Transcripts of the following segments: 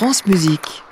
France Musique.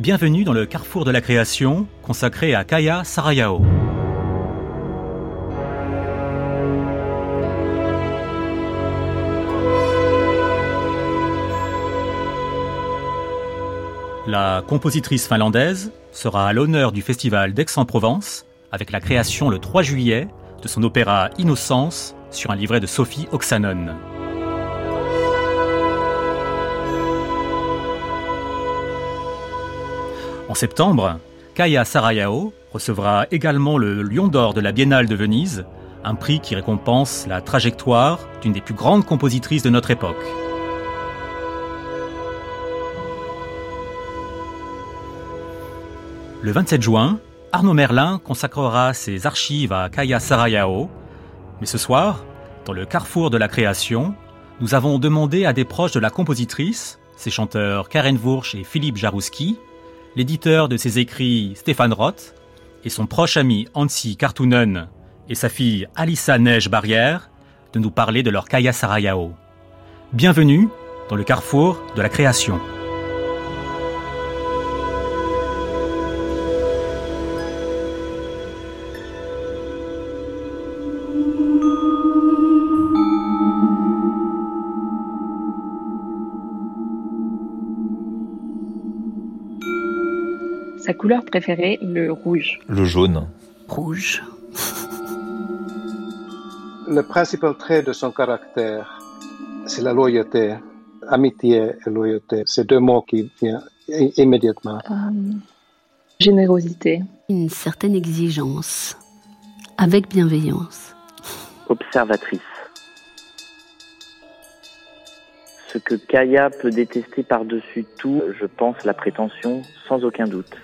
Bienvenue dans le carrefour de la création consacré à Kaya Sarayao. La compositrice finlandaise sera à l'honneur du festival d'Aix-en-Provence avec la création le 3 juillet de son opéra Innocence sur un livret de Sophie Oksanen. En septembre, Kaya Sarayao recevra également le Lion d'Or de la Biennale de Venise, un prix qui récompense la trajectoire d'une des plus grandes compositrices de notre époque. Le 27 juin, Arnaud Merlin consacrera ses archives à Kaya Sarayao, mais ce soir, dans le carrefour de la création, nous avons demandé à des proches de la compositrice, ses chanteurs Karen Wursch et Philippe Jarouski, l'éditeur de ses écrits Stéphane Roth et son proche ami Hansi Kartunen et sa fille Alissa Neige Barrière de nous parler de leur Kaya Sarayao. Bienvenue dans le carrefour de la création. Couleur préférée, le rouge. Le jaune. Rouge. Le principal trait de son caractère, c'est la loyauté. Amitié et loyauté, c'est deux mots qui viennent immédiatement. Euh, générosité. Une certaine exigence. Avec bienveillance. Observatrice. Ce que Kaya peut détester par-dessus tout, je pense la prétention, sans aucun doute.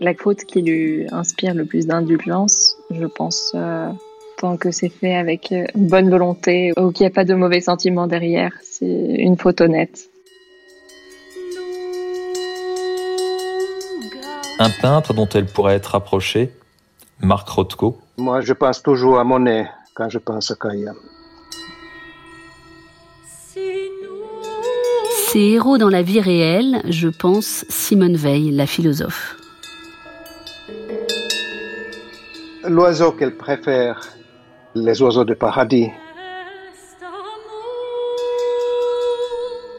La faute qui lui inspire le plus d'indulgence, je pense, euh, tant que c'est fait avec euh, bonne volonté ou qu'il n'y a pas de mauvais sentiments derrière, c'est une faute honnête. Un peintre dont elle pourrait être approchée, Marc Rothko. Moi, je pense toujours à Monet quand je pense à Kaya. Ses héros dans la vie réelle, je pense Simone Veil, la philosophe. L'oiseau qu'elle préfère, les oiseaux de paradis.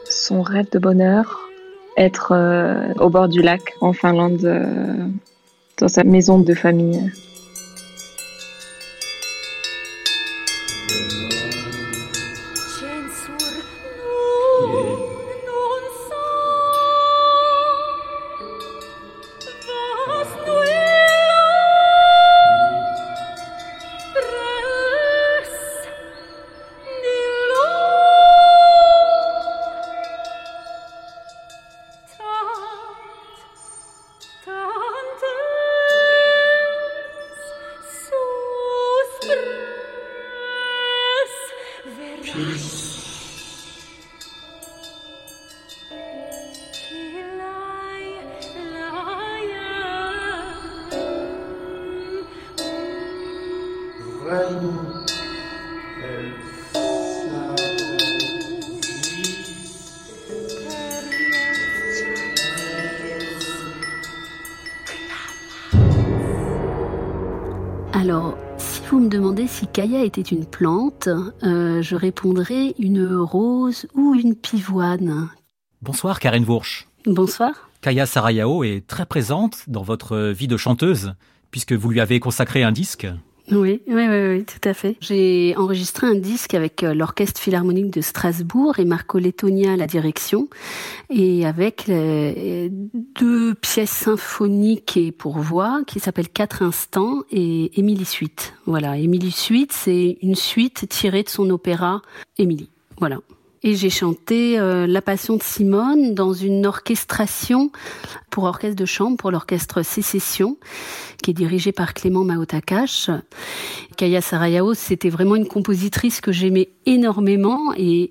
Son rêve de bonheur, être euh, au bord du lac en Finlande, euh, dans sa maison de famille. Kaya était une plante, euh, je répondrais une rose ou une pivoine. Bonsoir Karen Wursch. Bonsoir. Kaya Sarayao est très présente dans votre vie de chanteuse, puisque vous lui avez consacré un disque. Oui, oui, oui, oui, tout à fait. J'ai enregistré un disque avec euh, l'Orchestre Philharmonique de Strasbourg et Marco Lettonia à la direction, et avec euh, deux pièces symphoniques et pour voix qui s'appellent Quatre Instants et Émilie Suite. Voilà, Émilie Suite, c'est une suite tirée de son opéra Émilie. Voilà. Et j'ai chanté euh, La Passion de Simone dans une orchestration pour orchestre de chambre, pour l'orchestre Sécession, qui est dirigé par Clément Maotakash. Kaya Sarayao, c'était vraiment une compositrice que j'aimais énormément et,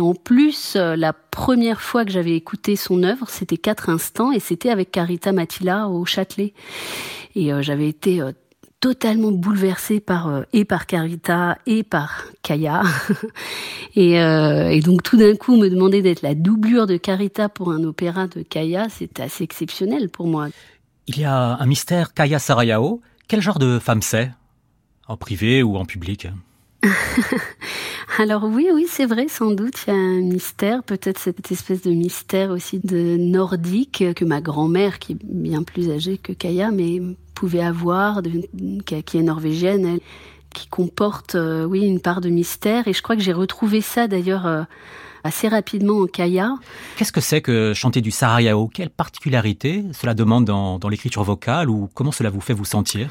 en plus, euh, la première fois que j'avais écouté son œuvre, c'était Quatre Instants et c'était avec Carita Matila au Châtelet. Et euh, j'avais été totalement bouleversée par euh, et par Carita et par Kaya. et, euh, et, donc tout d'un coup me demander d'être la doublure de Carita pour un opéra de Kaya, c'est assez exceptionnel pour moi. Il y a un mystère Kaya Sarayao. Quel genre de femme c'est? En privé ou en public? Alors oui, oui, c'est vrai, sans doute, il y a un mystère, peut-être cette espèce de mystère aussi de nordique que ma grand-mère, qui est bien plus âgée que Kaya, mais pouvait avoir, qui est norvégienne, qui comporte, euh, oui, une part de mystère. Et je crois que j'ai retrouvé ça d'ailleurs euh, assez rapidement en Kaya. Qu'est-ce que c'est que chanter du Sarayao Quelle particularité cela demande dans, dans l'écriture vocale? Ou comment cela vous fait vous sentir?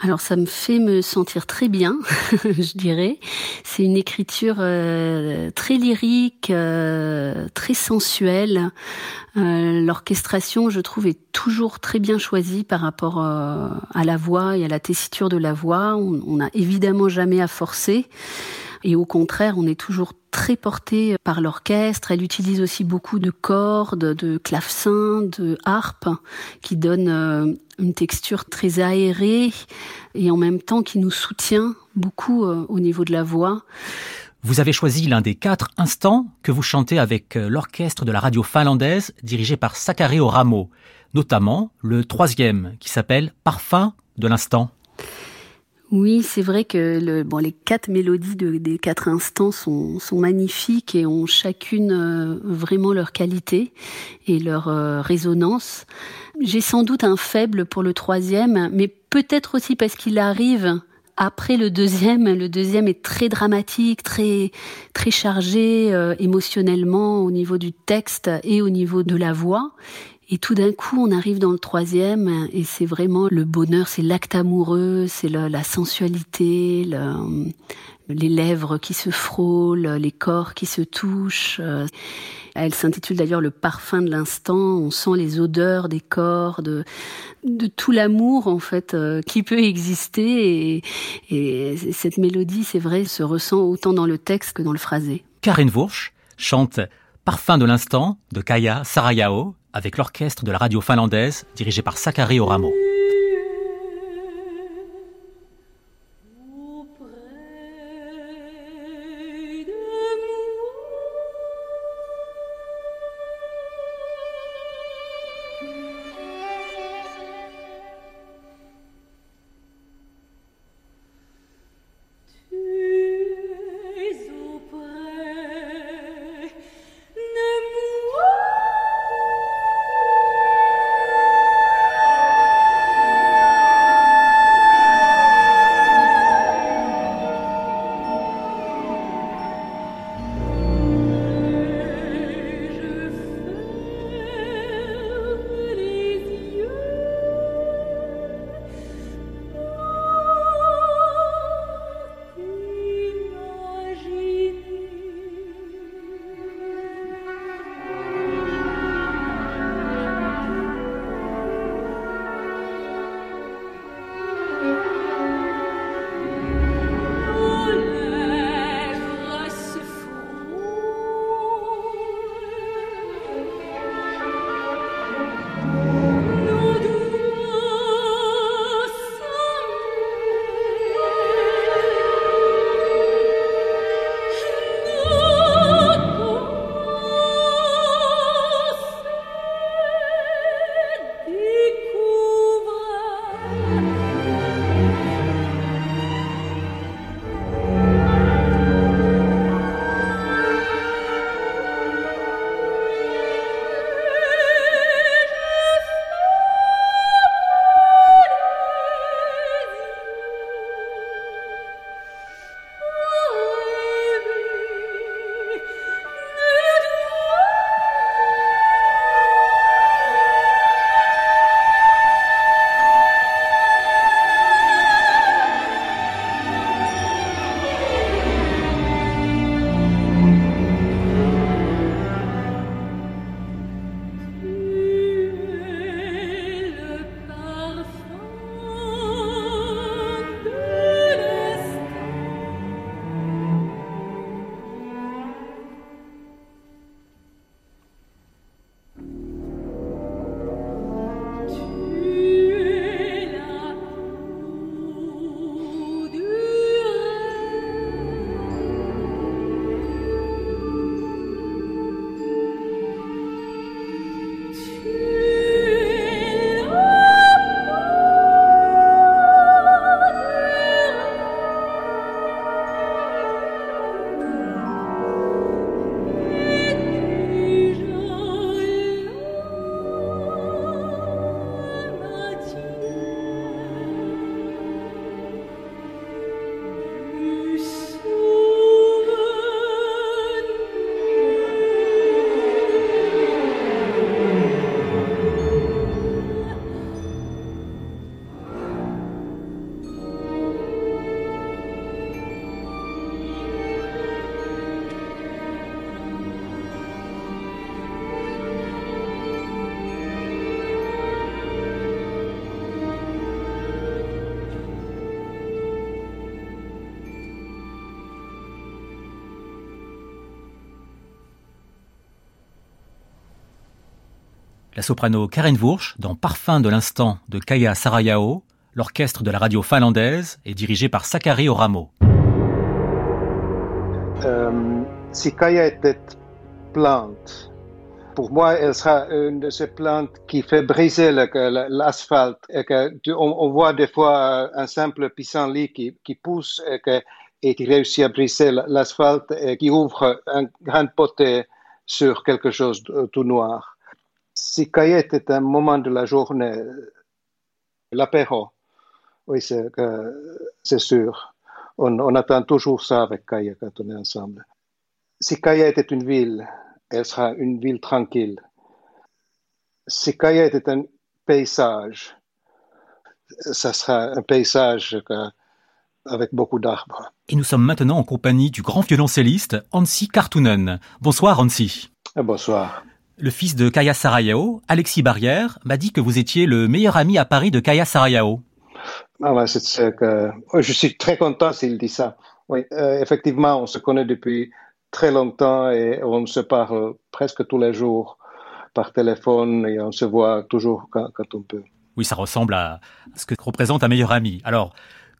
Alors ça me fait me sentir très bien, je dirais. C'est une écriture euh, très lyrique, euh, très sensuelle. Euh, l'orchestration, je trouve, est toujours très bien choisie par rapport à la voix et à la tessiture de la voix. On n'a évidemment jamais à forcer. Et au contraire, on est toujours très porté par l'orchestre. Elle utilise aussi beaucoup de cordes, de clavecins, de harpes, qui donnent euh, une texture très aérée et en même temps qui nous soutient beaucoup euh, au niveau de la voix. Vous avez choisi l'un des quatre instants que vous chantez avec euh, l'orchestre de la radio finlandaise dirigé par Sakari Oramo, notamment le troisième qui s'appelle Parfum de l'instant. Oui, c'est vrai que le, bon, les quatre mélodies de, des quatre instants sont, sont magnifiques et ont chacune euh, vraiment leur qualité et leur euh, résonance. J'ai sans doute un faible pour le troisième, mais peut-être aussi parce qu'il arrive après le deuxième. Le deuxième est très dramatique, très très chargé euh, émotionnellement au niveau du texte et au niveau de la voix. Et tout d'un coup, on arrive dans le troisième et c'est vraiment le bonheur, c'est l'acte amoureux, c'est la sensualité, les lèvres qui se frôlent, les corps qui se touchent. Elle s'intitule d'ailleurs Le parfum de l'instant. On sent les odeurs des corps, de, tout l'amour en fait euh, qui peut exister. Et, et cette mélodie, c'est vrai, se ressent autant dans le texte que dans le phrasé. Karen Wursch chante Parfum de l'instant de Kaya Sarayao avec l'orchestre de la radio finlandaise dirigé par Sakari Oramo. La soprano Karen Wursch dans Parfum de l'instant de Kaya Sarayao, l'orchestre de la radio finlandaise est dirigé par Sakari Oramo. Euh, si Kaya était plante, pour moi, elle sera une de ces plantes qui fait briser l'asphalte. on, voit des fois un simple pissenlit qui, qui pousse et, qui réussit à briser l'asphalte et qui ouvre un grand potée sur quelque chose tout noir. Si Kaya était un moment de la journée, l'apéro, oui, c'est sûr. On, on, attend toujours ça avec Kaya quand on est ensemble. Si Kaya était une ville, elle sera une ville tranquille. Si Kaya était un paysage, ça sera un paysage avec beaucoup d'arbres. Et nous sommes maintenant en compagnie du grand violoncelliste Hansi Kartunen. Bonsoir Hansi. Bonsoir. Le fils de Kaya Sarayao, Alexis Barrière, m'a dit que vous étiez le meilleur ami à Paris de Kaya Sarayao. Ah, que... Je suis très content s'il dit ça. Oui, euh, effectivement, on se connaît depuis très longtemps et on se parle presque tous les jours par téléphone et on se voit toujours quand, on peut. Oui, ça ressemble à ce que représente un meilleur ami. Alors,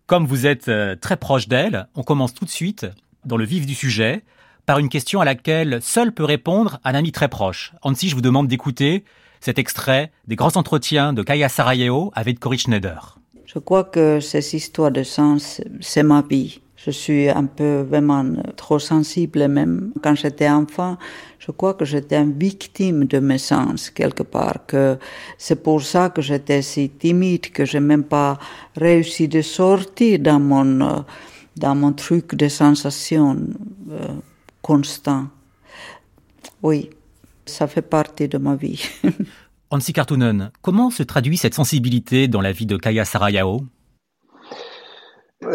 comme vous êtes euh, très proche d'elle, on commence tout de suite dans le vif du sujet par une question à laquelle seul peut répondre un ami très proche. Ansi, je vous demande d'écouter cet extrait des grands entretiens de Kaya Sarajevo avec Cory Schneider. Je crois que ces histoires de sens, c'est ma vie. Je suis un peu vraiment trop sensible même. Quand j'étais enfant, je crois que j'étais une victime de mes sens quelque part. Que c'est pour ça que j'étais si timide que j'ai même pas réussi de sortir dans mon dans mon truc de sensation euh, constant. Oui, ça fait partie de ma vie. Hansi Kartunen, comment se traduit cette sensibilité dans la vie de Kaya Sarayao?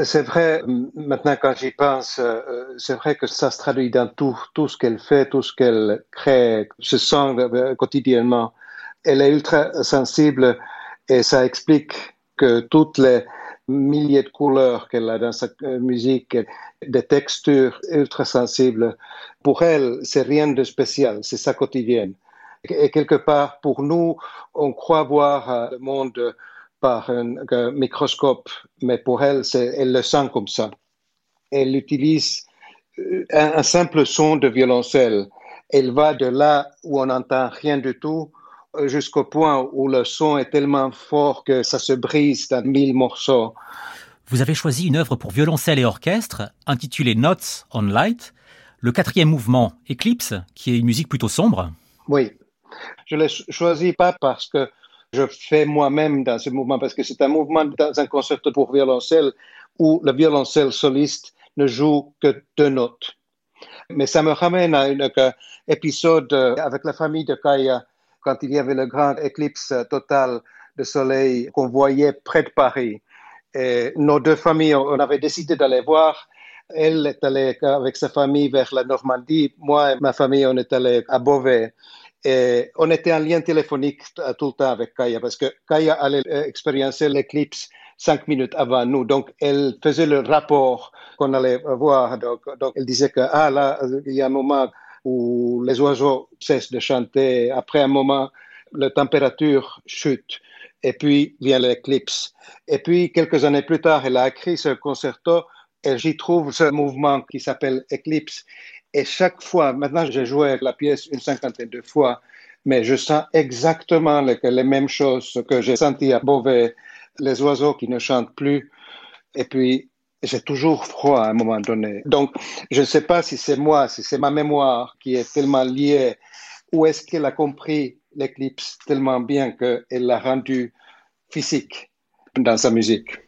C'est vrai, maintenant quand j'y pense, euh, c'est vrai que ça se traduit dans tout, tout ce qu'elle fait, tout ce qu'elle crée, se sent euh, quotidiennement. Elle est ultra sensible et ça explique que toutes les milliers de couleurs qu'elle a dans sa euh, musique, des textures ultra sensibles, pour elle, c'est rien de spécial, c'est sa quotidienne. Et quelque part, pour nous, on croit voir le monde par un, microscope, mais pour elle, elle le sent comme ça. Elle utilise euh, un, simple son de violoncelle. Elle va de là où on n'entend rien du tout euh, jusqu'au point où le son est tellement fort que ça se brise dans mille morceaux. Vous avez choisi une œuvre pour violoncelle et orchestre intitulée Notes on Light, le quatrième mouvement Eclipse, qui est une musique plutôt sombre. Oui, je l'ai choisi pas parce que je fais moi-même dans ce mouvement parce que c'est un mouvement dans un concerto pour violoncelle où le violoncelle soliste ne joue que deux notes. Mais ça me ramène à un épisode avec la famille de Kaya quand il y avait le grand éclipse total de soleil qu'on voyait près de Paris. Et nos deux familles, on avait décidé d'aller voir. Elle est allée avec sa famille vers la Normandie. Moi et ma famille, on est allés à Beauvais. Et on était en lien téléphonique tout le temps avec Kaya parce que Kaya allait expérimenter l'éclipse cinq minutes avant nous. Donc, elle faisait le rapport qu'on allait voir. Donc, elle disait que, ah là, il y a un moment où les oiseaux cessent de chanter. Après un moment, la température chute. Et puis vient l'éclipse. Et puis, quelques années plus tard, elle a écrit ce concerto et j'y trouve ce mouvement qui s'appelle Eclipse. Et chaque fois, maintenant j'ai joué la pièce une cinquantaine de fois, mais je sens exactement les, les mêmes choses que j'ai senti à Beauvais, les oiseaux qui ne chantent plus, et puis j'ai toujours froid à un moment donné. Donc, je ne sais pas si c'est moi, si c'est ma mémoire qui est tellement liée, ou est-ce qu'elle a compris l'éclipse tellement bien qu'elle l'a rendu physique dans sa musique.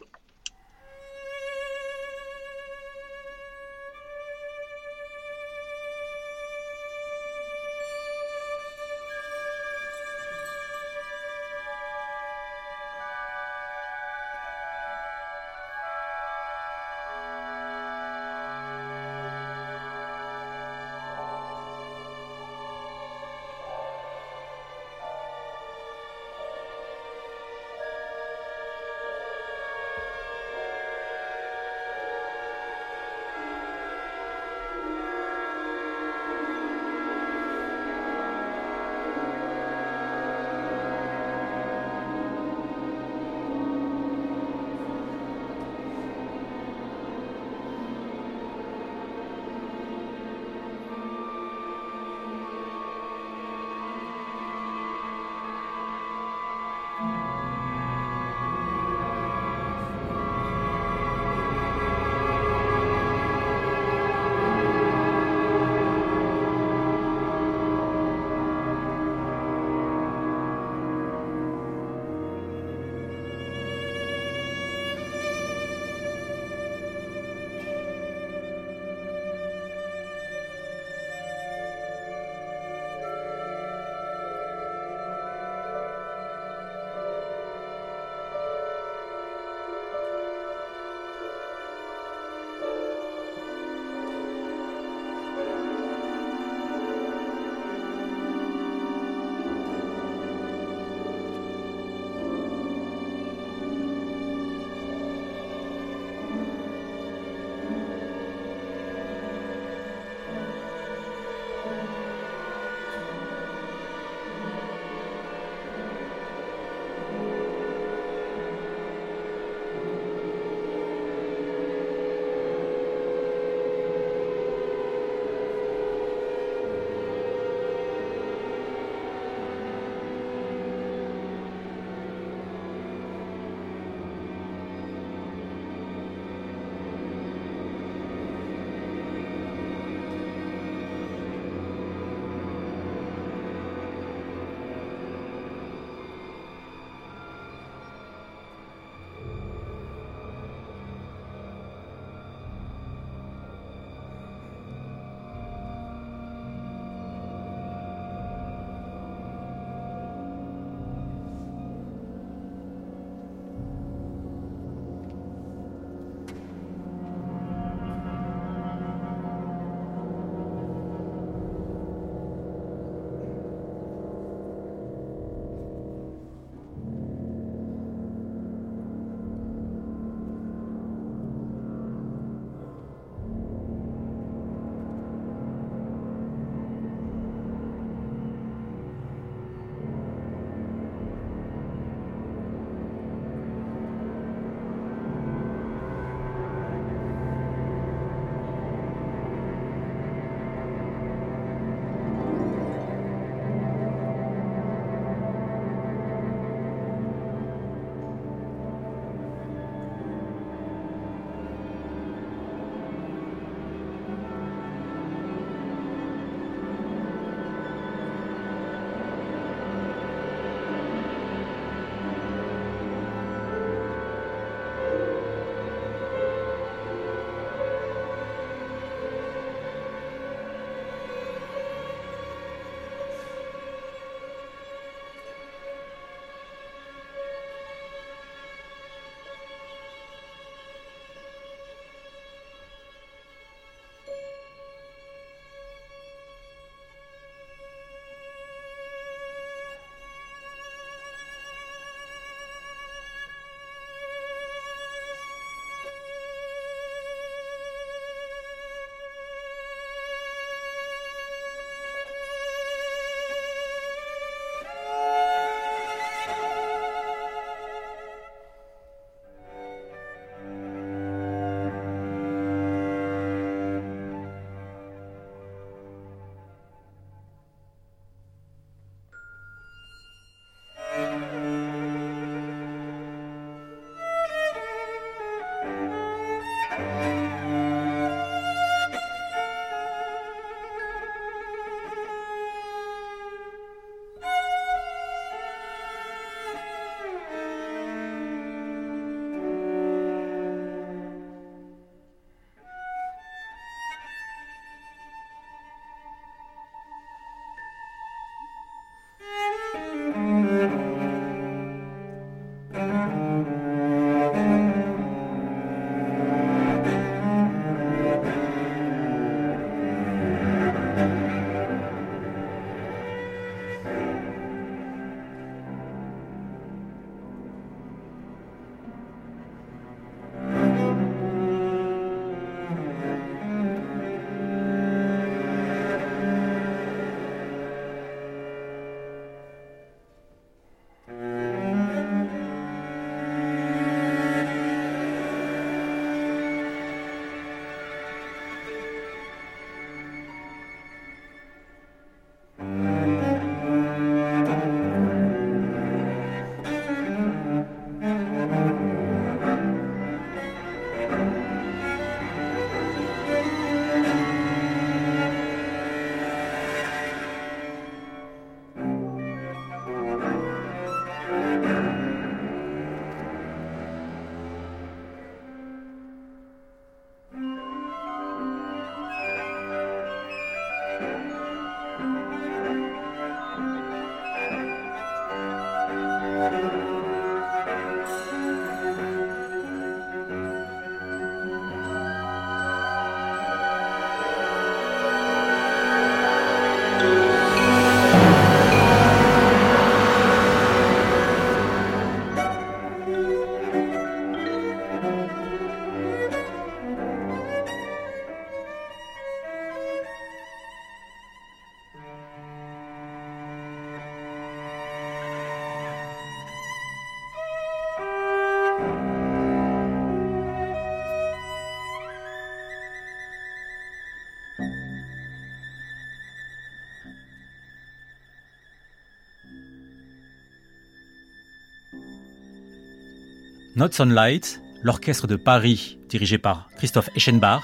Not Sunlight, l'orchestre de Paris, dirigé par Christophe Eschenbach,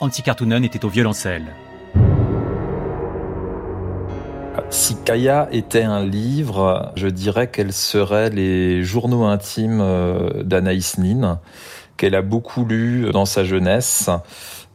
Antti Kartunen était au violoncelle. Si Kaya était un livre, je dirais qu'elle serait les journaux intimes euh, d'Anaïs Nin, qu'elle a beaucoup lu dans sa jeunesse.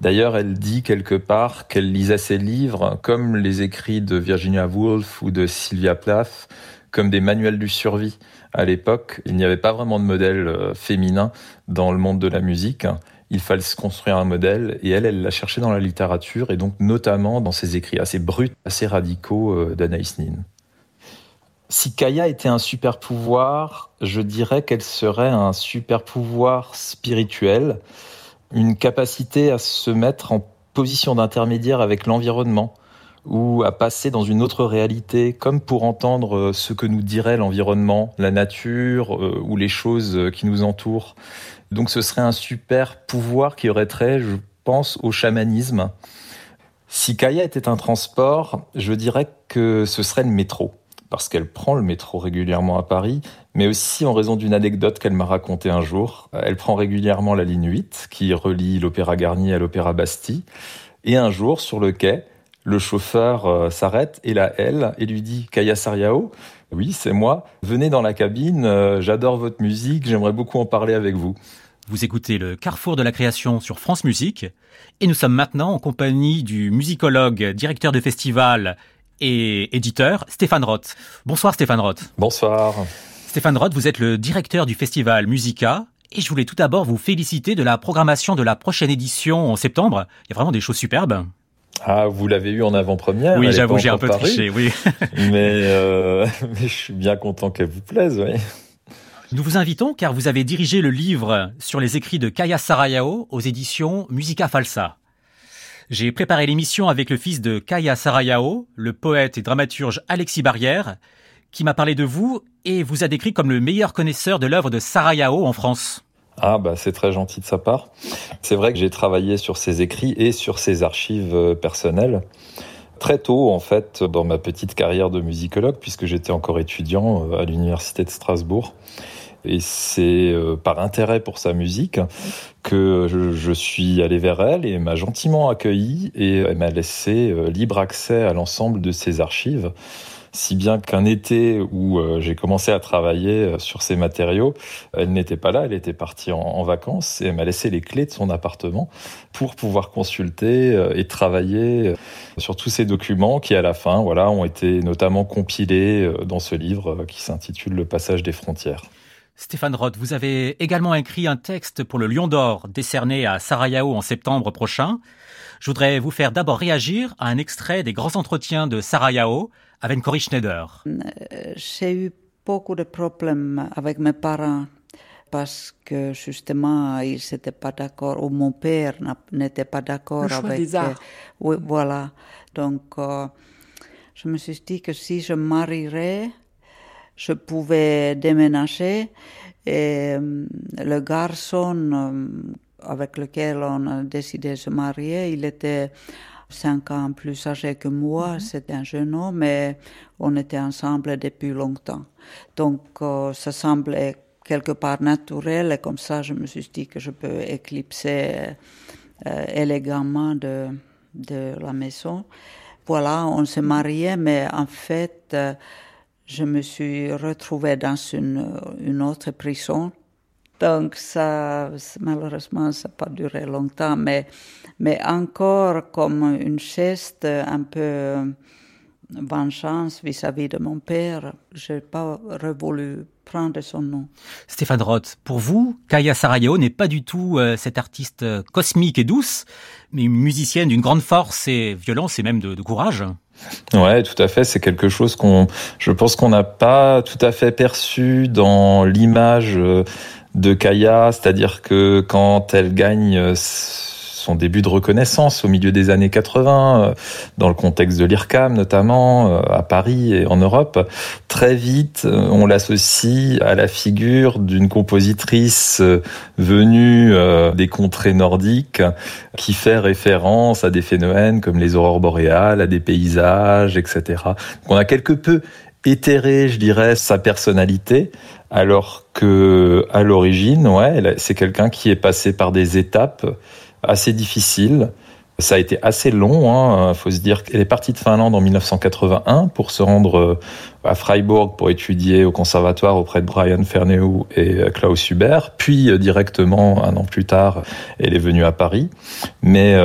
D'ailleurs, elle dit quelque part qu'elle lisait ses livres comme les écrits de Virginia Woolf ou de Sylvia Plath, comme des manuels du survie. À l'époque, il n'y avait pas vraiment de modèle euh, féminin dans le monde de la musique il fallait se construire un modèle et elle, elle l'a cherché dans la littérature et donc notamment dans ses écrits assez bruts, assez radicaux euh, d'Anaïs Nin. Si Kaya était un super pouvoir, je dirais qu'elle serait un super pouvoir spirituel, une capacité à se mettre en position d'intermédiaire avec l'environnement ou à passer dans une autre réalité, comme pour entendre euh, ce que nous dirait l'environnement, la nature euh, ou les choses qui nous entourent. Donc ce serait un super pouvoir qui aurait trait, je pense, au chamanisme. Si Kaya était un transport, je dirais que ce serait le métro, parce qu'elle prend le métro régulièrement à Paris, mais aussi en raison d'une anecdote qu'elle m'a racontée un jour. Elle prend régulièrement la ligne 8, qui relie l'Opéra Garnier à l'Opéra Bastille, et un jour, sur le quai, le chauffeur euh, s'arrête et la elle et lui dit Kaya Sariao, oui, c'est moi. Venez dans la cabine, euh, j'adore votre musique, j'aimerais beaucoup en parler avec vous. Vous écoutez le Carrefour de la création sur France Musique et nous sommes maintenant en compagnie du musicologue, directeur de festival et éditeur Stéphane Roth. Bonsoir Stéphane Roth. Bonsoir. Stéphane Roth, vous êtes le directeur du festival Musica et je voulais tout d'abord vous féliciter de la programmation de la prochaine édition en septembre. Il y a vraiment des choses superbes. Ah, vous l'avez eu en avant-première Oui, j'avoue, j'ai un peu triché, oui. Euh, mais, je suis bien content qu'elle vous plaise, oui. Nous vous invitons car vous avez dirigé le livre sur les écrits de Kaya Sarayao aux éditions Musica Falsa. J'ai préparé l'émission avec le fils de Kaya Sarayao, le poète et dramaturge Alexis Barrière, qui m'a parlé de vous et vous a décrit comme le meilleur connaisseur de l'œuvre de Sarayao en France. Ah bah c'est très gentil de sa part. C'est vrai que j'ai travaillé sur ses écrits et sur ses archives euh, personnelles très tôt en fait dans ma petite carrière de musicologue puisque j'étais encore étudiant euh, à l'université de Strasbourg. Et c'est euh, par intérêt pour sa musique que je, suis allé vers elle et m'a gentiment accueilli et elle m'a laissé libre accès à l'ensemble de ses archives si bien qu'un été où euh, j'ai commencé à travailler euh, sur ces matériaux, elle n'était pas là, elle était partie en, vacances et elle m'a laissé les clés de son appartement pour pouvoir consulter euh, et travailler sur tous ces documents qui, à la fin, voilà, ont été notamment compilés dans ce livre qui s'intitule Le passage des frontières. Stéphane Roth, vous avez également écrit un texte pour le Lion d'Or décerné à Sarajevo en septembre prochain. Je voudrais vous faire d'abord réagir à un extrait des grands entretiens de Sarajevo avec Cory Schneider. Euh, j'ai eu beaucoup de problèmes avec mes parents parce que justement ils n'étaient pas d'accord ou mon père n'était pas d'accord avec des arts. oui, voilà donc euh, je me suis dit que si je marierais je pouvais déménager et euh, le garçon avec lequel on a décidé de se marier il était cinq ans plus âgé que moi. Mhm. C'est un jeune homme, mais on était ensemble depuis longtemps. Donc, euh, ça semblait quelque part naturel, et comme ça, je me suis dit que je peux éclipser euh, élégamment de, de la maison. Voilà, on s'est marié, mais en fait, euh, je me suis retrouvée dans une, une autre prison donc ça, malheureusement, ça n'a pas duré longtemps, mais, mais encore comme une geste un peu vengeance vis-à-vis de mon père, je n'ai pas voulu prendre son nom. Stéphane Roth, pour vous, Kaya Sarajevo n'est pas du tout euh, cette artiste euh, cosmique et douce, mais une musicienne d'une grande force et violence et même de, de courage. Ouais, tout à fait. C'est quelque chose qu'on, je pense qu'on n'a pas tout à fait perçu dans l'image euh, de Kaya, c'est-à-dire que quand elle gagne euh, son début de reconnaissance au milieu des années 80, euh, dans le contexte de l'IRCAM notamment, euh, à Paris et en Europe, très vite on l'associe à la figure d'une compositrice venue des contrées nordiques qui fait référence à des phénomènes comme les aurores boréales, à des paysages, etc. Donc on a quelque peu éthéré, je dirais, sa personnalité, alors que à l'origine, ouais, c'est quelqu'un qui est passé par des étapes assez difficiles ça a été assez long. Hein. Faut se dire qu'elle est partie de Finlande en 1981 pour se rendre euh, à Freiburg pour étudier au conservatoire auprès de Brian Ferneu et euh, Klaus Hubert. Puis euh, directement un an plus tard, elle est venue à Paris. Mais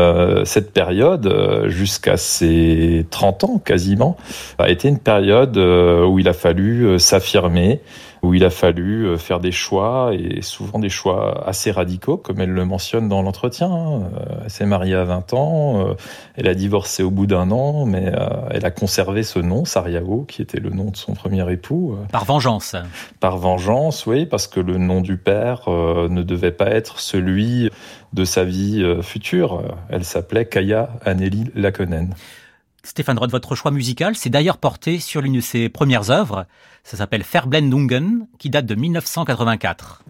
cette période, jusqu'à ses 30 ans quasiment, a été une période où il a fallu s'affirmer où il a fallu euh, faire des choix, et souvent des choix assez radicaux, comme elle le mentionne dans l'entretien. Hein. Euh, elle s'est mariée à 20 ans, euh, elle a divorcé au bout d'un an, mais elle a conservé ce nom, Sariao, qui était le nom de son premier époux. Par vengeance Par vengeance, oui, parce que le nom du père ne devait pas être celui de sa vie future. Elle s'appelait Kaya Anneli Lakonen. Stéphane Roth, votre choix musical s'est d'ailleurs porté sur l'une de ses premières œuvres. Ça s'appelle Verblendungen, qui date de 1984.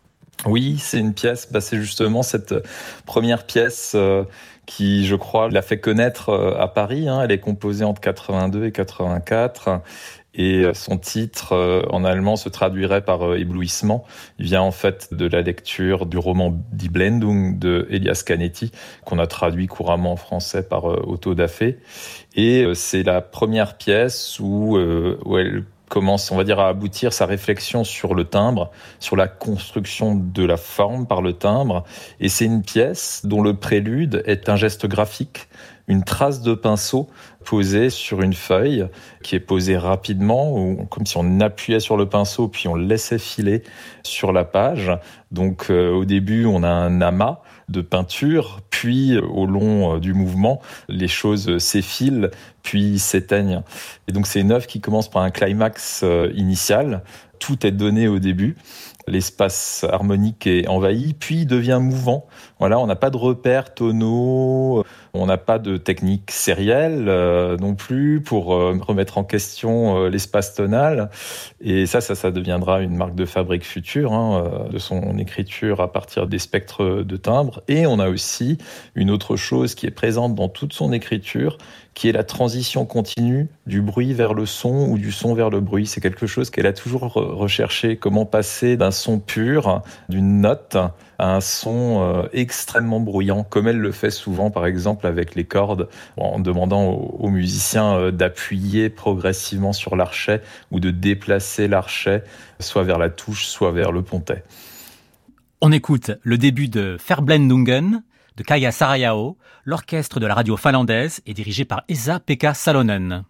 Oui, c'est une pièce, bah, c'est justement cette première pièce euh, qui, je crois, l'a fait connaître euh, à Paris. Hein. Elle est composée entre 82 et 84 et euh, son titre euh, en allemand se traduirait par euh, éblouissement. Il vient en fait de la lecture du roman Die Blendung de Elias Canetti, qu'on a traduit couramment en français par Otto Daffé. Et c'est la première pièce où, où elle commence, on va dire, à aboutir sa réflexion sur le timbre, sur la construction de la forme par le timbre. Et c'est une pièce dont le prélude est un geste graphique, une trace de pinceau posée sur une feuille qui est posée rapidement, comme si on appuyait sur le pinceau puis on laissait filer sur la page. Donc euh, au début, on a un amas de peinture, puis euh, au long euh, du mouvement, les choses s'effilent, puis s'éteignent. Et donc c'est une œuvre qui commence par un climax initial. Tout est donné au début l'espace harmonique est envahi, puis devient mouvant. Voilà, on n'a pas de repères tonaux, on n'a pas de technique sérielle euh, non plus pour euh, remettre en question euh, l'espace tonal. Et ça, ça, ça deviendra une marque de fabrique future hein, de son écriture à partir des spectres de timbre. Et on a aussi une autre chose qui est présente dans toute son écriture, qui est la transition continue du bruit vers le son ou du son vers le bruit. C'est quelque chose qu'elle a toujours recherché, comment passer d'un son pur, d'une note, à un son euh, extrêmement bruyant, comme elle le fait souvent, par exemple, avec les cordes, en demandant aux, musiciens euh, d'appuyer progressivement sur l'archet ou de déplacer l'archet, soit vers la touche, soit vers le pontet. On écoute le début de Verblendungen de Kaya Sarayao, l'orchestre de la radio finlandaise est dirigé par Esa-Pekka Salonen.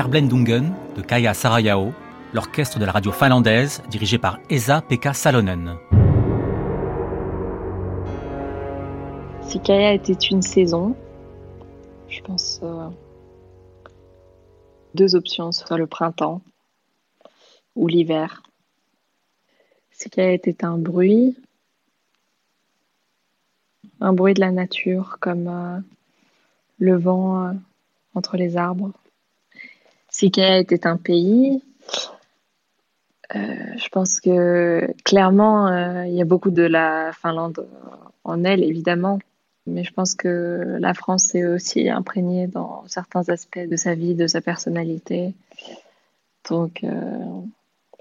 Verblendungen de Kaya Sarayao, l'orchestre de la radio finlandaise dirigé par Esa Pekka Salonen. Si Kaya était une saison, je pense euh, deux options, soit le printemps ou l'hiver. Si Kaya était un bruit, un bruit de la nature comme euh, le vent euh, entre les arbres. Si Kaya était un pays, je pense que clairement, il y a beaucoup de la Finlande en elle, évidemment. Mais je pense que la France est aussi imprégnée dans certains aspects de sa vie, de sa personnalité. Donc, euh,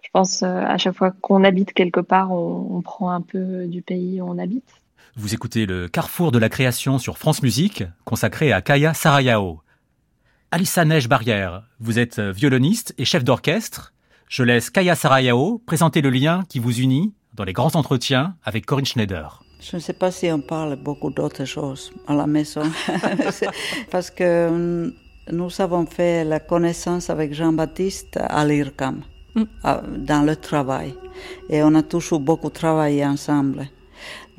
je pense euh, à chaque fois qu'on habite quelque part, on, prend un peu du pays où on habite. Vous écoutez le Carrefour de la création sur France Musique, consacré à Kaya Sarayao. Alissa Neige Barrière, vous êtes violoniste et chef d'orchestre. Je laisse Kaya Sarayao présenter le lien qui vous unit dans les grands entretiens avec Corinne Schneider. Je ne sais pas si on parle beaucoup d'autres choses à la maison, parce que hum, nous avons fait la connaissance avec Jean-Baptiste à l'IRCAM, mm. dans le travail, et on a toujours beaucoup travaillé ensemble.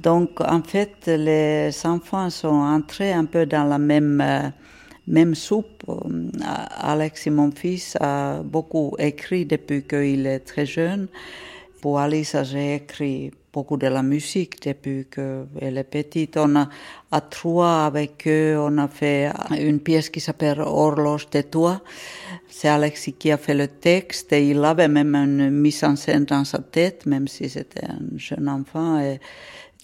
Donc, en fait, les enfants sont entrés un peu dans la même, euh, même soupe. Alex, mon fils, a beaucoup écrit depuis qu'il est très jeune. Pour Alice, j'ai écrit beaucoup de la musique depuis qu'elle est petite. On a à trois avec eux, on a fait une pièce qui s'appelle Horloge de toi. C'est Alexis qui a fait le texte et il avait même une mise en scène dans sa tête, même si c'était un jeune enfant.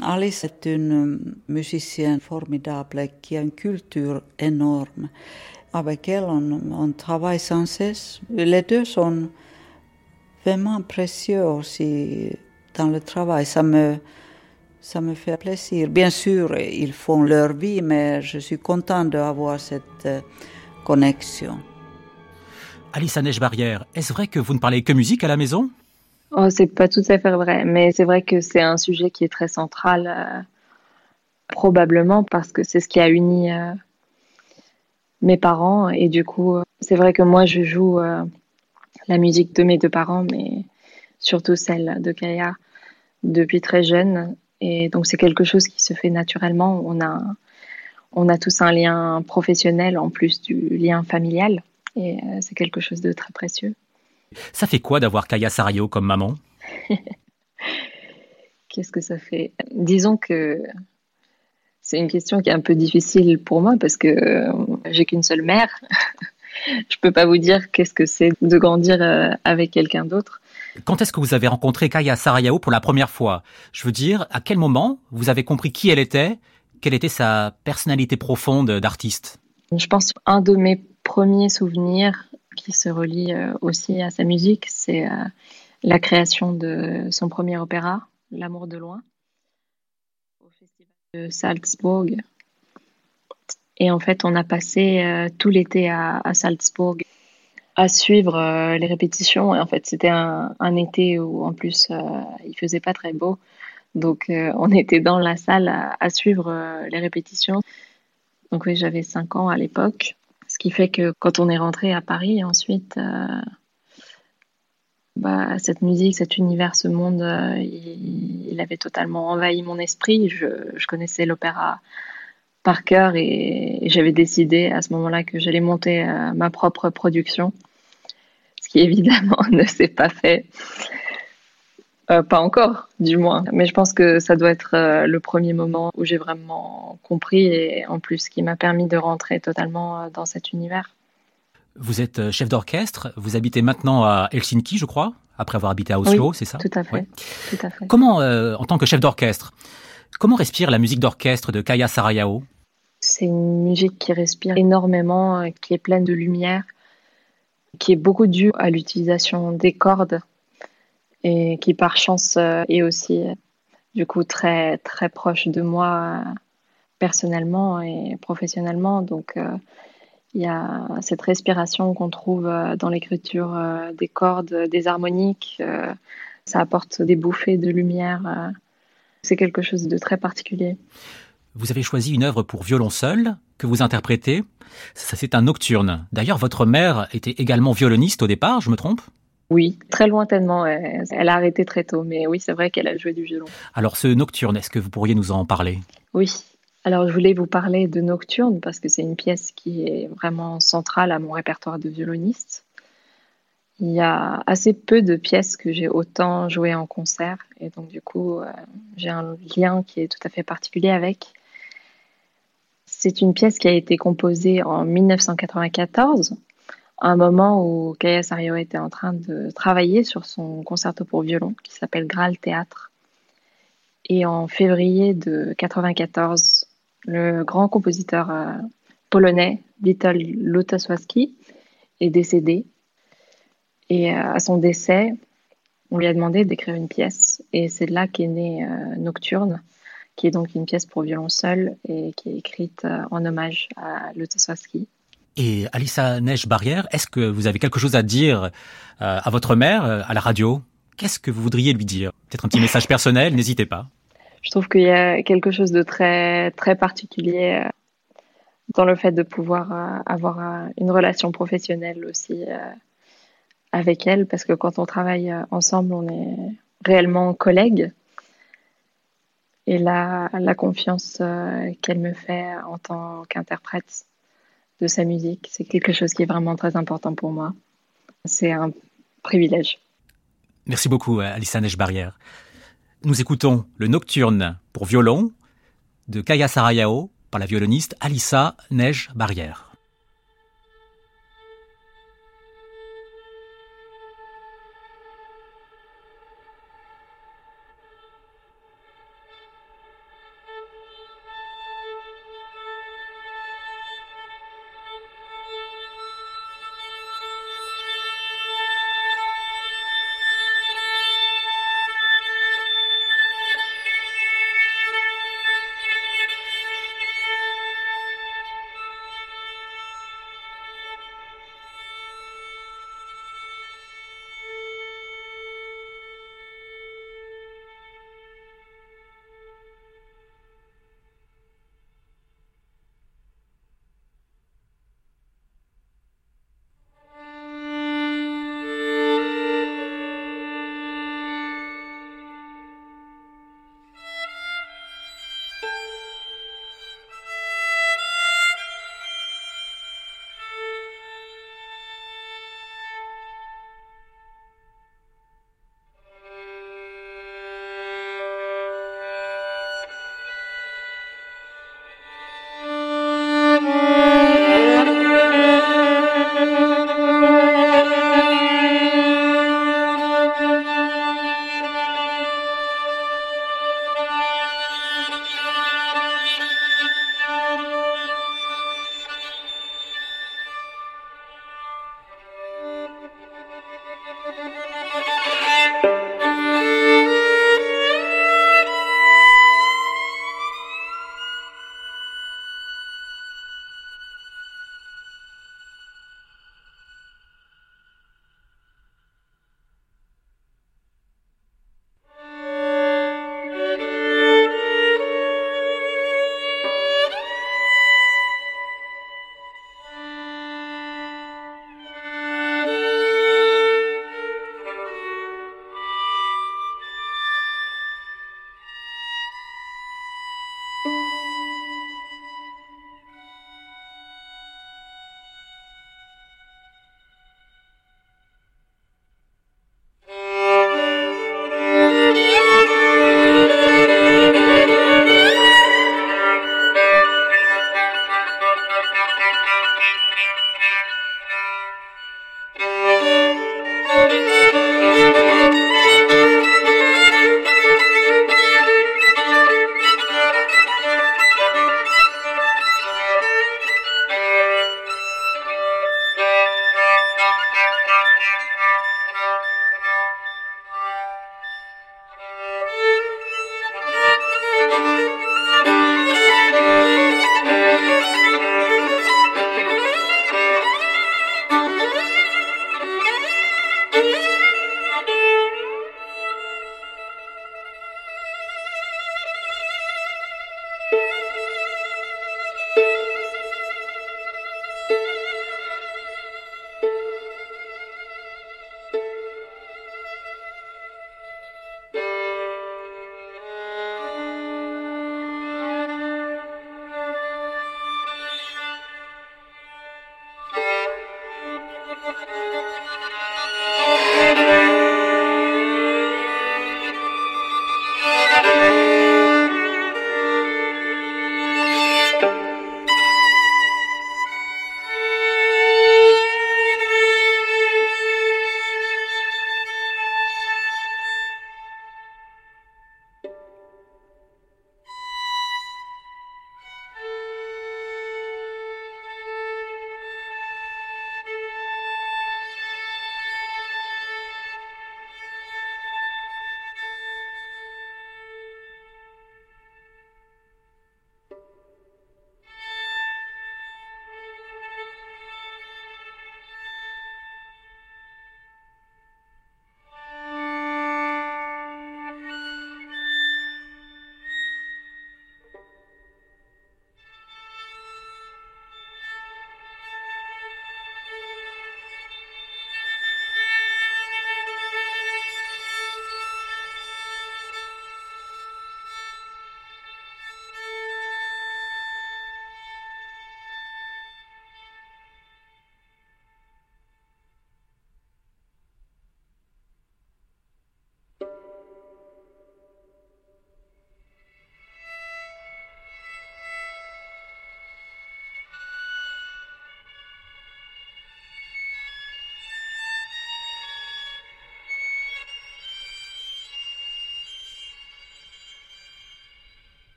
Alice est une musicienne formidable qui a une culture énorme. Avec elle, on, travaille sans cesse. Les deux sont vraiment précieux aussi dans le travail. Ça me, ça me fait plaisir. Bien sûr, ils font leur vie, mais je suis content d'avoir cette connexion. Alice Neige Barrière, est-ce vrai que vous ne parlez que musique à la maison? Oh, c'est pas tout à fait vrai, mais c'est vrai que c'est un sujet qui est très central, euh, probablement parce que c'est ce qui a uni euh, mes parents. Et du coup, c'est vrai que moi, je joue la musique de mes deux parents, mais surtout celle de Kaya depuis très jeune. Et donc c'est quelque chose qui se fait naturellement. On a, on a tous un lien professionnel en plus du lien familial. Et euh, c'est quelque chose de très précieux. Ça fait quoi d'avoir Kaya Sario comme maman? Qu'est-ce que ça fait? Disons que c'est une question qui est un peu difficile pour moi parce que euh, j'ai qu'une seule mère. Je peux pas vous dire qu'est-ce que c'est de grandir euh, avec quelqu'un d'autre. Quand est-ce que vous avez rencontré Kaya Sarayao pour la première fois? Je veux dire, à quel moment vous avez compris qui elle était? Quelle était sa personnalité profonde d'artiste? Je pense un de mes premiers souvenirs qui se relie euh, aussi à sa musique, c'est euh, la création de son premier opéra, L'amour de loin, au festival de Salzbourg. Et en fait, on a passé euh, tout l'été à Salzbourg à suivre les répétitions. Et en fait, c'était un, été où en plus il faisait pas très beau. Donc on était dans la salle à, suivre les répétitions. Donc oui, j'avais 5 ans à l'époque. Qui fait que quand on est rentré à Paris, ensuite, bah, cette musique, cet univers, ce monde, il, avait totalement envahi mon esprit. Je, je connaissais l'opéra par cœur et, j'avais décidé à ce moment-là que j'allais monter euh, ma propre production, ce qui évidemment ne s'est pas fait. Euh, pas encore, du moins. Mais je pense que ça doit être euh, le premier moment où j'ai vraiment compris et en plus qui m'a permis de rentrer totalement dans cet univers. Vous êtes chef d'orchestre, vous habitez maintenant à Helsinki, je crois, après avoir habité à Oslo, c'est ça tout à, fait, tout à fait. Comment, en tant que chef d'orchestre, comment respire la musique d'orchestre de Kaya Sarayao? C'est une musique qui respire énormément, euh, qui est pleine de lumière, qui est beaucoup due à l'utilisation des cordes et qui par chance euh, est aussi du coup très très proche de moi personnellement et professionnellement. Donc euh, il y a cette respiration qu'on trouve dans l'écriture des cordes, des harmoniques. Ça apporte des bouffées de lumière. C'est quelque chose de très particulier. vous avez choisi une œuvre pour violon seul que vous interprétez. Ça, c'est un nocturne. D'ailleurs, votre mère était également violoniste au départ, je me trompe? Oui, très lointainement. Elle a arrêté très tôt, mais oui, c'est vrai qu'elle a joué du violon. Alors, ce nocturne, est-ce que vous pourriez nous en parler? Oui. Alors, je voulais vous parler de Nocturne parce que c'est une pièce qui est vraiment centrale à mon répertoire de violoniste. Il y a assez peu de pièces que j'ai autant jouées en concert et donc du coup euh, j'ai un lien qui est tout à fait particulier avec. C'est une pièce qui a été composée en 1994, à un moment où Kaya Sario était en train de travailler sur son concerto pour violon qui s'appelle Graal Théâtre. Et en février de 1994, le grand compositeur euh, polonais Witold Lutosławski est décédé. Et euh, à son décès, on lui a demandé d'écrire une pièce. Et c'est là qu'est née euh, Nocturne, qui est donc une pièce pour violon seul et qui est écrite en hommage à Lutosławski. Et Alissa Neige-Barrière, est-ce que vous avez quelque chose à dire à votre mère à la radio? Qu'est-ce que vous voudriez lui dire? Peut-être un petit message personnel, n'hésitez pas. Je trouve qu'il y a quelque chose de très très particulier euh, dans le fait de pouvoir euh, avoir euh, une relation professionnelle aussi avec elle, parce que quand on travaille ensemble, on est réellement collègues. Et la, la confiance qu'elle me fait en tant qu'interprète de sa musique, c'est quelque chose qui est vraiment très important pour moi. C'est un privilège. Merci beaucoup, Alissa Neige-Barrière. Nous écoutons le Nocturne pour violon de Kaya Sarayao par la violoniste Alissa Neige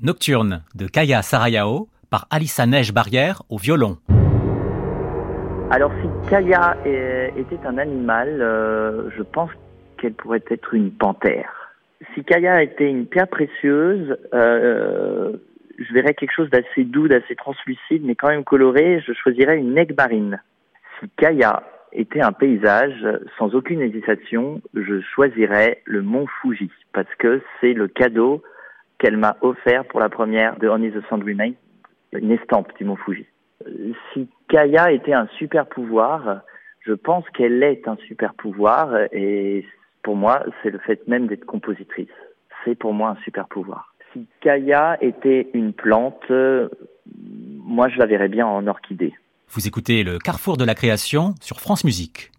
Nocturne de Kaya Sarayao par Alissa Neige Barrière au violon. Alors si Kaya était un animal, euh, je pense qu'elle pourrait être une panthère. Si Kaya était une pierre précieuse, euh, je verrais quelque chose d'assez doux, d'assez translucide, mais quand même coloré, je choisirais une necbarine. Si Kaya était un paysage, sans aucune hésitation, je choisirais le mont Fuji, parce que c'est le cadeau qu'elle m'a offert pour la première de Only the Sun Remains, une estampe du mont Fuji. Si Kaya était un super pouvoir, je pense qu'elle est un super pouvoir et pour moi, c'est le fait même d'être compositrice. C'est pour moi un super pouvoir. Si Kaya était une plante, moi je la verrais bien en orchidée. Vous écoutez le Carrefour de la création sur France Musique.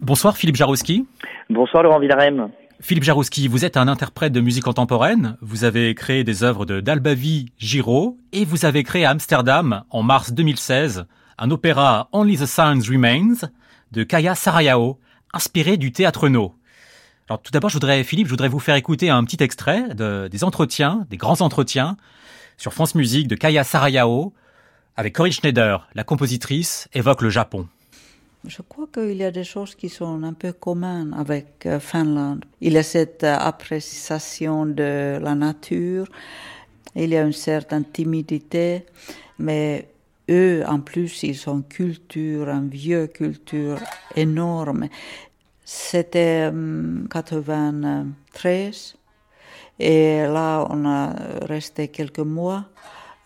Bonsoir Philippe Jarouski. Bonsoir Laurent Villarem. Philippe Jarouski, vous êtes un interprète de musique contemporaine. Vous avez créé des œuvres de d'Albavi Giraud et vous avez créé à Amsterdam, en mars 2016, un opéra Only the Sounds Remains de Kaya Sarayao, inspiré du théâtre No. Alors tout d'abord, je voudrais, Philippe, je voudrais vous faire écouter un petit extrait de, des entretiens, des grands entretiens sur France Musique de Kaya Sarayao avec Corinne Schneider, la compositrice, évoque le Japon. Je crois qu'il y a des choses qui sont un peu communes avec euh, Finlande. Il y a cette euh, appréciation de la nature, il y a une certaine timidité, mais eux, en plus, ils ont une culture, une vieille culture énorme. C'était 93 et là, on a resté quelques mois.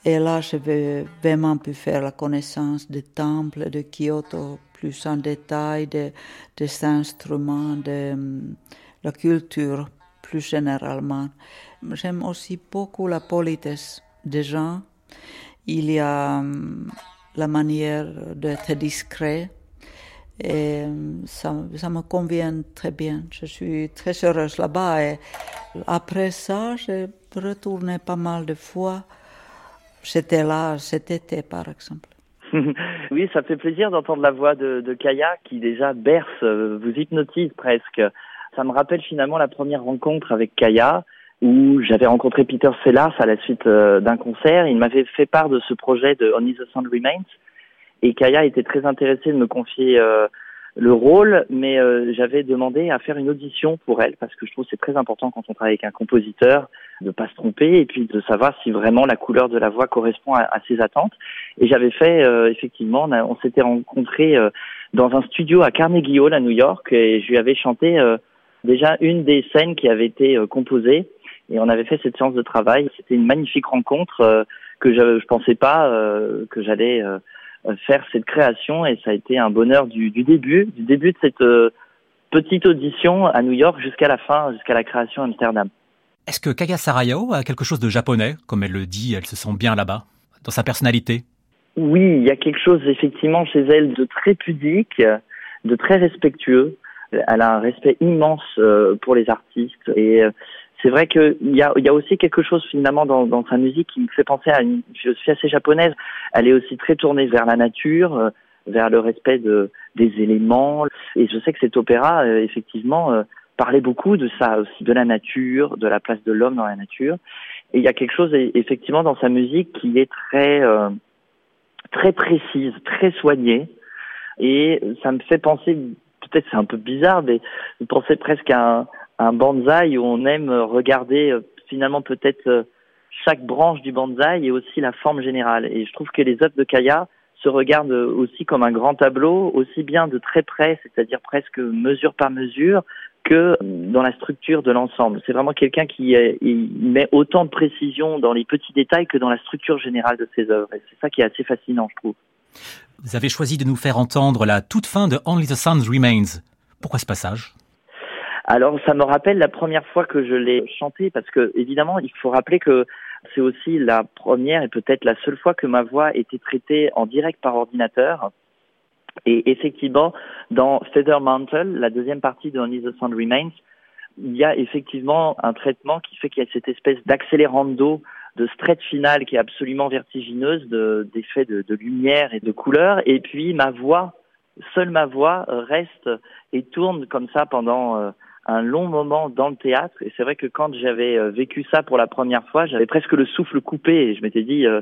Et là, je vais vraiment pu faire la connaissance des temples de Kyoto plus en détail, de, des instruments, de la culture plus généralement. J'aime aussi beaucoup la politesse des gens. Il y a la manière d'être discret et ça, ça, me convient très bien. Je suis très heureuse là-bas et après ça, j'ai retourné pas mal de fois. J'étais là cet été, par exemple. oui, ça fait plaisir d'entendre la voix de, de, Kaya qui déjà berce, euh, vous hypnotise presque. Ça me rappelle finalement la première rencontre avec Kaya où j'avais rencontré Peter Sellars à la suite euh, d'un concert. Il m'avait fait part de ce projet de Only the Sound Remains et Kaya était très intéressée de me confier euh, le rôle, mais euh, j'avais demandé à faire une audition pour elle parce que je trouve c'est très important quand on travaille avec un compositeur de pas se tromper et puis de savoir si vraiment la couleur de la voix correspond à, ses attentes. Et j'avais fait euh, effectivement, on, s'était rencontrés dans un studio à Carnegie Hall à New York et je lui avais chanté déjà une des scènes qui avait été composée et on avait fait cette séance de travail. C'était une magnifique rencontre que je, je pensais pas que j'allais euh, faire cette création et ça a été un bonheur du, du début, du début de cette euh, petite audition à New York jusqu'à la fin, jusqu'à la création à Amsterdam. Est-ce que Kaya Sarayao a quelque chose de japonais, comme elle le dit, elle se sent bien là-bas, dans sa personnalité? Oui, il y a quelque chose effectivement chez elle de très pudique, de très respectueux. Elle a un respect immense euh, pour les artistes et c'est vrai qu'il y a, y a aussi quelque chose finalement dans, dans, sa musique qui me fait penser à une philosophie assez japonaise. Elle est aussi très tournée vers la nature, euh, vers le respect de, des éléments. Et je sais que cet opéra, euh, effectivement, euh, parlait beaucoup de ça aussi, de la nature, de la place de l'homme dans la nature. Et il y a quelque chose effectivement dans sa musique qui est très très précise, très soignée. Et ça me fait penser, peut-être c'est un peu bizarre, mais pensais presque à un, un bonsaï où on aime regarder euh, finalement peut-être euh, chaque branche du bonsaï et aussi la forme générale. Et je trouve que les œuvres de Kaya se regardent aussi comme un grand tableau, aussi bien de très près, c'est-à-dire presque mesure par mesure, que dans la structure de l'ensemble. C'est vraiment quelqu'un qui met autant de précision dans les petits détails que dans la structure générale de ses œuvres. Et c'est ça qui est assez fascinant, je trouve. Vous avez choisi de nous faire entendre la toute fin de Only the Sun Remains. Pourquoi ce passage? Alors ça me rappelle la première fois que je l'ai chanté parce que évidemment il faut rappeler que c'est aussi la première et peut-être la seule fois que ma voix était traitée en direct par ordinateur. Et effectivement, dans Feather Mantle, la deuxième partie de Only the Sound Remains, il y a effectivement un traitement qui fait qu'il y a cette espèce d'accélérando de stretch final qui est absolument vertigineuse, d'effets de, de, lumière et de couleur. Et puis ma voix, seule ma voix, reste et tourne comme ça pendant euh, un long moment dans le théâtre. Et c'est vrai que quand j'avais euh, vécu ça pour la première fois, j'avais presque le souffle coupé et je m'étais dit, euh,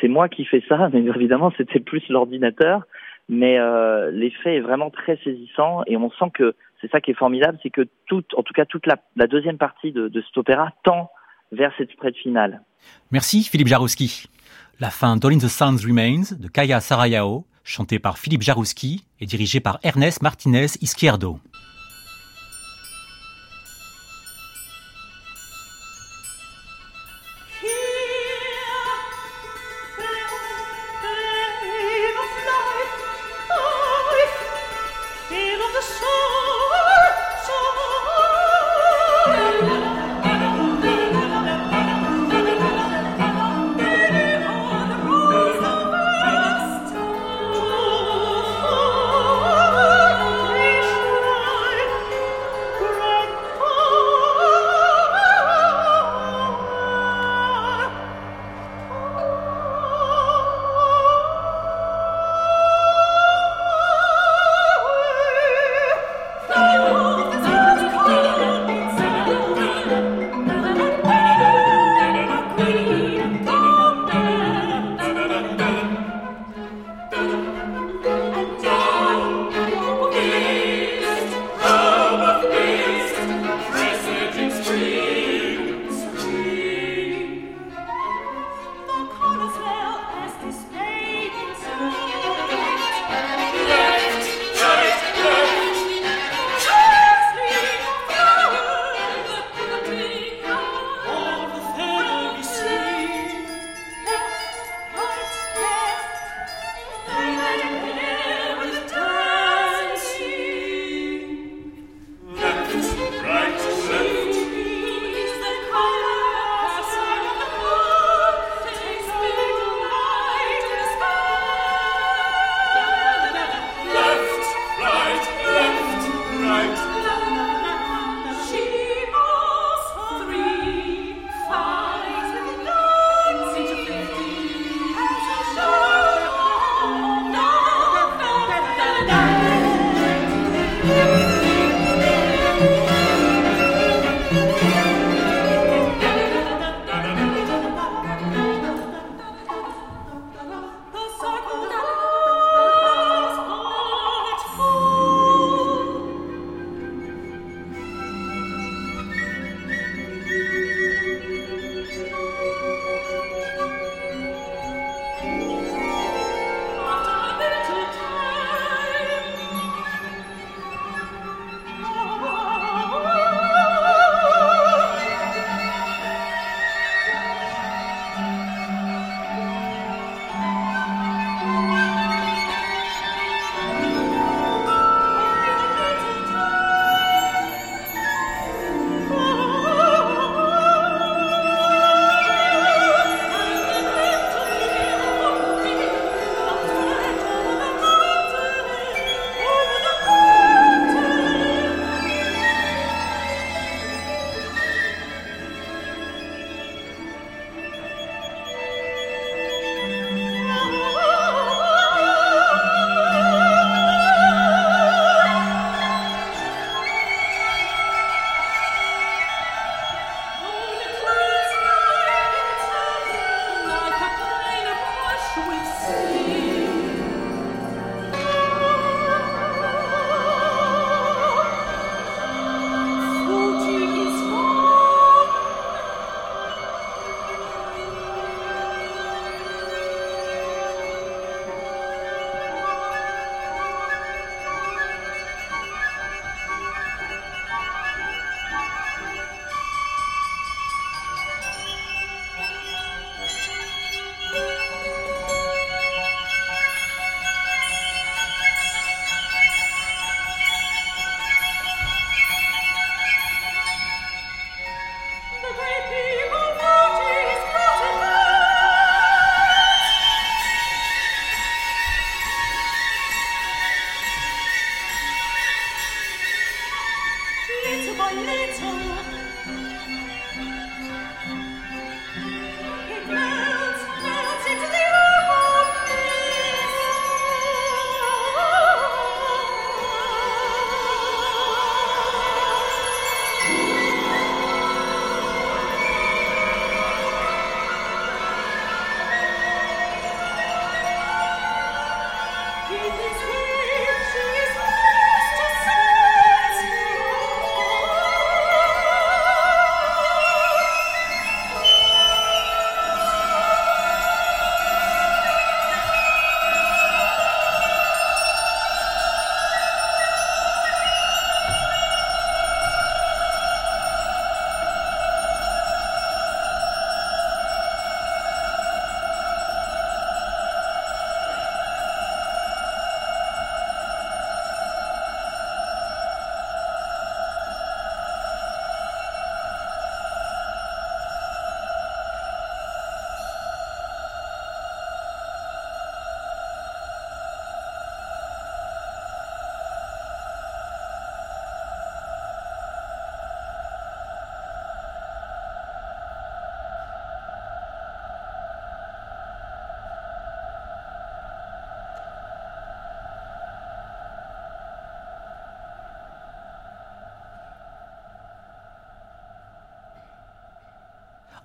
c'est moi qui fais ça, mais évidemment c'était plus l'ordinateur. Mais euh, l'effet est vraiment très saisissant et on sent que c'est ça qui est formidable, c'est que toute, en tout cas toute la, deuxième partie de, de cet opéra tend vers cette spread finale. Merci Philippe Jarouski. La fin d'All in the Sounds Remains de Kaya Sarayao, chantée par Philippe Jarouski et dirigée par Ernest Martinez Izquierdo.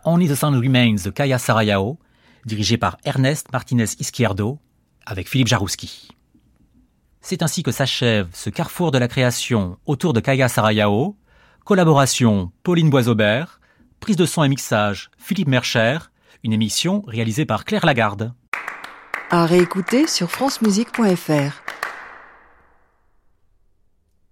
Only the Sun Remains de Kaya Sarayao, dirigé par Ernest Martinez Izquierdo, avec Philippe Jarouski. C'est ainsi que s'achève ce carrefour de la création autour de Kaya Sarayao, collaboration Pauline Boisaubert, prise de son et mixage Philippe Mercher, une émission réalisée par Claire Lagarde. À réécouter sur francemusique.fr.